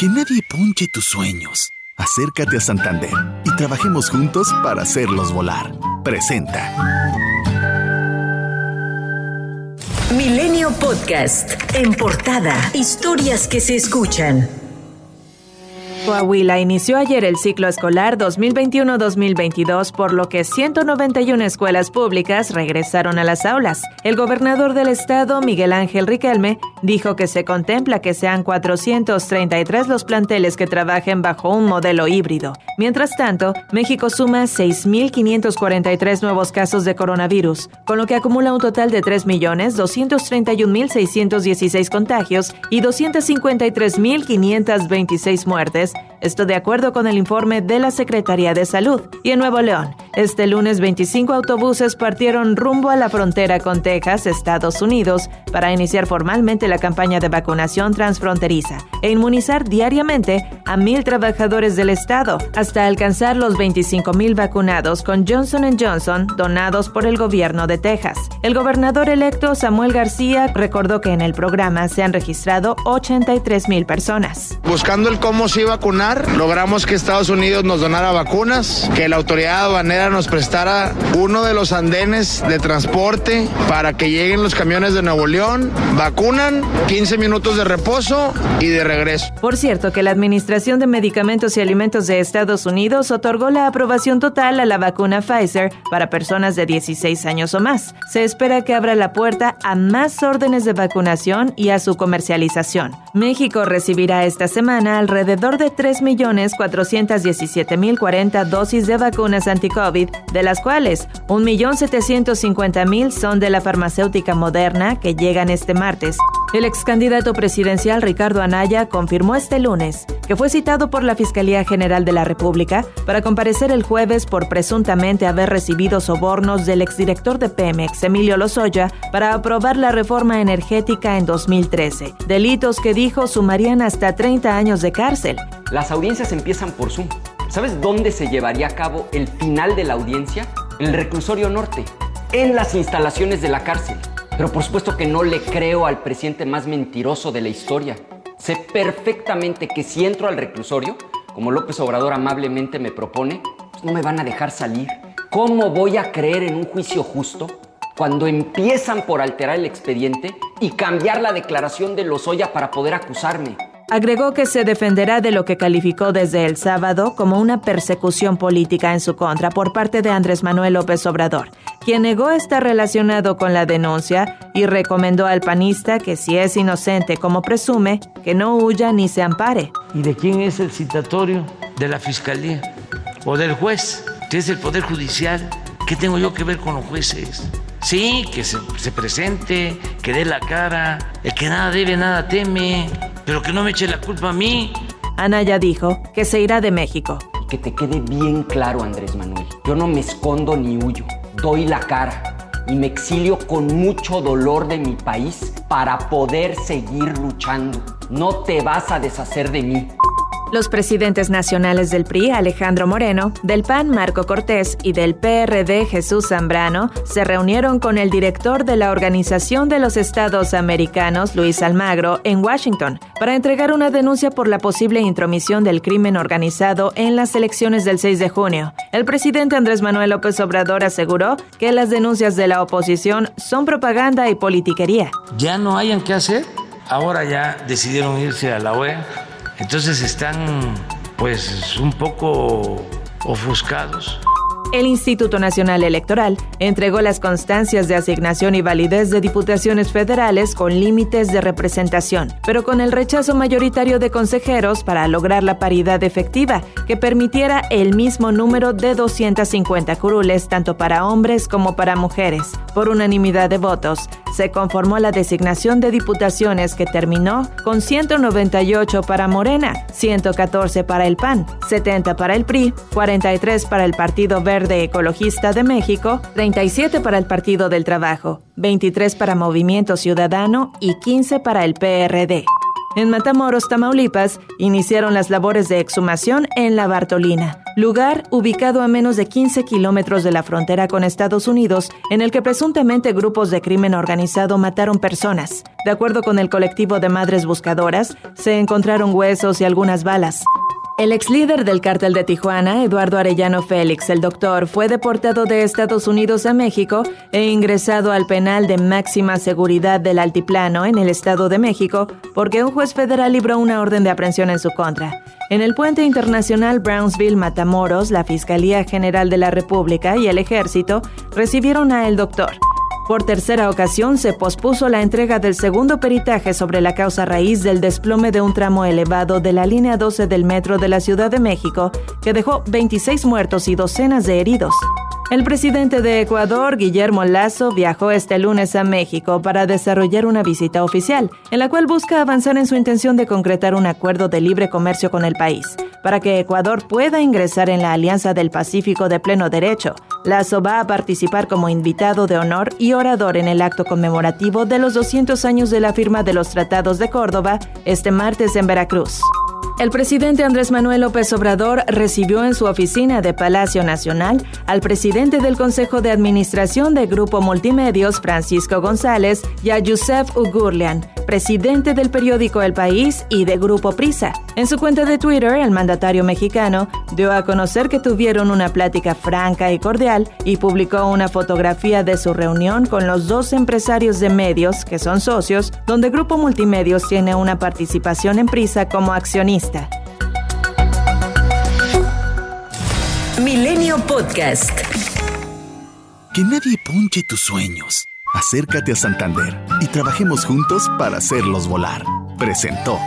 Que nadie ponche tus sueños. Acércate a Santander y trabajemos juntos para hacerlos volar. Presenta. Milenio Podcast. En portada. Historias que se escuchan. Coahuila inició ayer el ciclo escolar 2021-2022, por lo que 191 escuelas públicas regresaron a las aulas. El gobernador del estado, Miguel Ángel Riquelme, dijo que se contempla que sean 433 los planteles que trabajen bajo un modelo híbrido. Mientras tanto, México suma 6.543 nuevos casos de coronavirus, con lo que acumula un total de 3.231.616 contagios y 253.526 muertes esto de acuerdo con el informe de la Secretaría de Salud. Y en Nuevo León, este lunes 25 autobuses partieron rumbo a la frontera con Texas, Estados Unidos, para iniciar formalmente la campaña de vacunación transfronteriza e inmunizar diariamente a mil trabajadores del Estado, hasta alcanzar los 25 mil vacunados con Johnson Johnson donados por el gobierno de Texas. El gobernador electo Samuel García recordó que en el programa se han registrado 83 mil personas. Buscando el cómo se iba vacunar, logramos que Estados Unidos nos donara vacunas, que la autoridad aduanera nos prestara uno de los andenes de transporte para que lleguen los camiones de Nuevo León, vacunan, 15 minutos de reposo y de regreso. Por cierto, que la Administración de Medicamentos y Alimentos de Estados Unidos otorgó la aprobación total a la vacuna Pfizer para personas de 16 años o más. Se espera que abra la puerta a más órdenes de vacunación y a su comercialización. México recibirá esta semana alrededor de 3.417.040 dosis de vacunas anti-COVID, de las cuales 1.750.000 son de la farmacéutica Moderna, que llegan este martes. El ex candidato presidencial Ricardo Anaya confirmó este lunes que fue citado por la Fiscalía General de la República para comparecer el jueves por presuntamente haber recibido sobornos del exdirector de Pemex, Emilio Lozoya, para aprobar la reforma energética en 2013. Delitos que dijo sumarían hasta 30 años de cárcel. Las audiencias empiezan por Zoom. ¿Sabes dónde se llevaría a cabo el final de la audiencia? En el reclusorio norte, en las instalaciones de la cárcel. Pero por supuesto que no le creo al presidente más mentiroso de la historia. Sé perfectamente que si entro al reclusorio, como López Obrador amablemente me propone, pues no me van a dejar salir. ¿Cómo voy a creer en un juicio justo cuando empiezan por alterar el expediente y cambiar la declaración de Lozoya para poder acusarme? Agregó que se defenderá de lo que calificó desde el sábado como una persecución política en su contra por parte de Andrés Manuel López Obrador, quien negó estar relacionado con la denuncia y recomendó al panista que si es inocente como presume, que no huya ni se ampare. ¿Y de quién es el citatorio? ¿De la fiscalía? ¿O del juez? ¿Qué es el Poder Judicial? ¿Qué tengo yo que ver con los jueces? Sí, que se, se presente, que dé la cara, el que nada debe, nada teme pero que no me eche la culpa a mí. Anaya dijo que se irá de México. Y que te quede bien claro, Andrés Manuel. Yo no me escondo ni huyo. Doy la cara y me exilio con mucho dolor de mi país para poder seguir luchando. No te vas a deshacer de mí. Los presidentes nacionales del PRI, Alejandro Moreno, del PAN, Marco Cortés, y del PRD, Jesús Zambrano, se reunieron con el director de la Organización de los Estados Americanos, Luis Almagro, en Washington, para entregar una denuncia por la posible intromisión del crimen organizado en las elecciones del 6 de junio. El presidente Andrés Manuel López Obrador aseguró que las denuncias de la oposición son propaganda y politiquería. Ya no hayan qué hacer. Ahora ya decidieron irse a la OEA entonces están pues un poco ofuscados. El Instituto Nacional Electoral entregó las constancias de asignación y validez de diputaciones federales con límites de representación, pero con el rechazo mayoritario de consejeros para lograr la paridad efectiva, que permitiera el mismo número de 250 curules tanto para hombres como para mujeres. Por unanimidad de votos, se conformó la designación de diputaciones que terminó con 198 para Morena, 114 para el PAN, 70 para el PRI, 43 para el Partido Verde Ecologista de México, 37 para el Partido del Trabajo, 23 para Movimiento Ciudadano y 15 para el PRD. En Matamoros, Tamaulipas, iniciaron las labores de exhumación en La Bartolina, lugar ubicado a menos de 15 kilómetros de la frontera con Estados Unidos, en el que presuntamente grupos de crimen organizado mataron personas. De acuerdo con el colectivo de madres buscadoras, se encontraron huesos y algunas balas. El ex líder del cártel de Tijuana, Eduardo Arellano Félix, el doctor, fue deportado de Estados Unidos a México e ingresado al penal de máxima seguridad del Altiplano en el Estado de México porque un juez federal libró una orden de aprehensión en su contra. En el puente internacional Brownsville Matamoros, la Fiscalía General de la República y el Ejército recibieron a el doctor. Por tercera ocasión se pospuso la entrega del segundo peritaje sobre la causa raíz del desplome de un tramo elevado de la línea 12 del metro de la Ciudad de México, que dejó 26 muertos y docenas de heridos. El presidente de Ecuador, Guillermo Lazo, viajó este lunes a México para desarrollar una visita oficial, en la cual busca avanzar en su intención de concretar un acuerdo de libre comercio con el país, para que Ecuador pueda ingresar en la Alianza del Pacífico de pleno derecho, Lazo va a participar como invitado de honor y orador en el acto conmemorativo de los 200 años de la firma de los Tratados de Córdoba este martes en Veracruz. El presidente Andrés Manuel López Obrador recibió en su oficina de Palacio Nacional al presidente del Consejo de Administración de Grupo Multimedios, Francisco González, y a Yusef Ugurlian, presidente del periódico El País y de Grupo Prisa. En su cuenta de Twitter, el mandatario mexicano dio a conocer que tuvieron una plática franca y cordial y publicó una fotografía de su reunión con los dos empresarios de medios que son socios, donde Grupo Multimedios tiene una participación en Prisa como accionista. Milenio Podcast. Que nadie punche tus sueños. Acércate a Santander y trabajemos juntos para hacerlos volar. Presentó.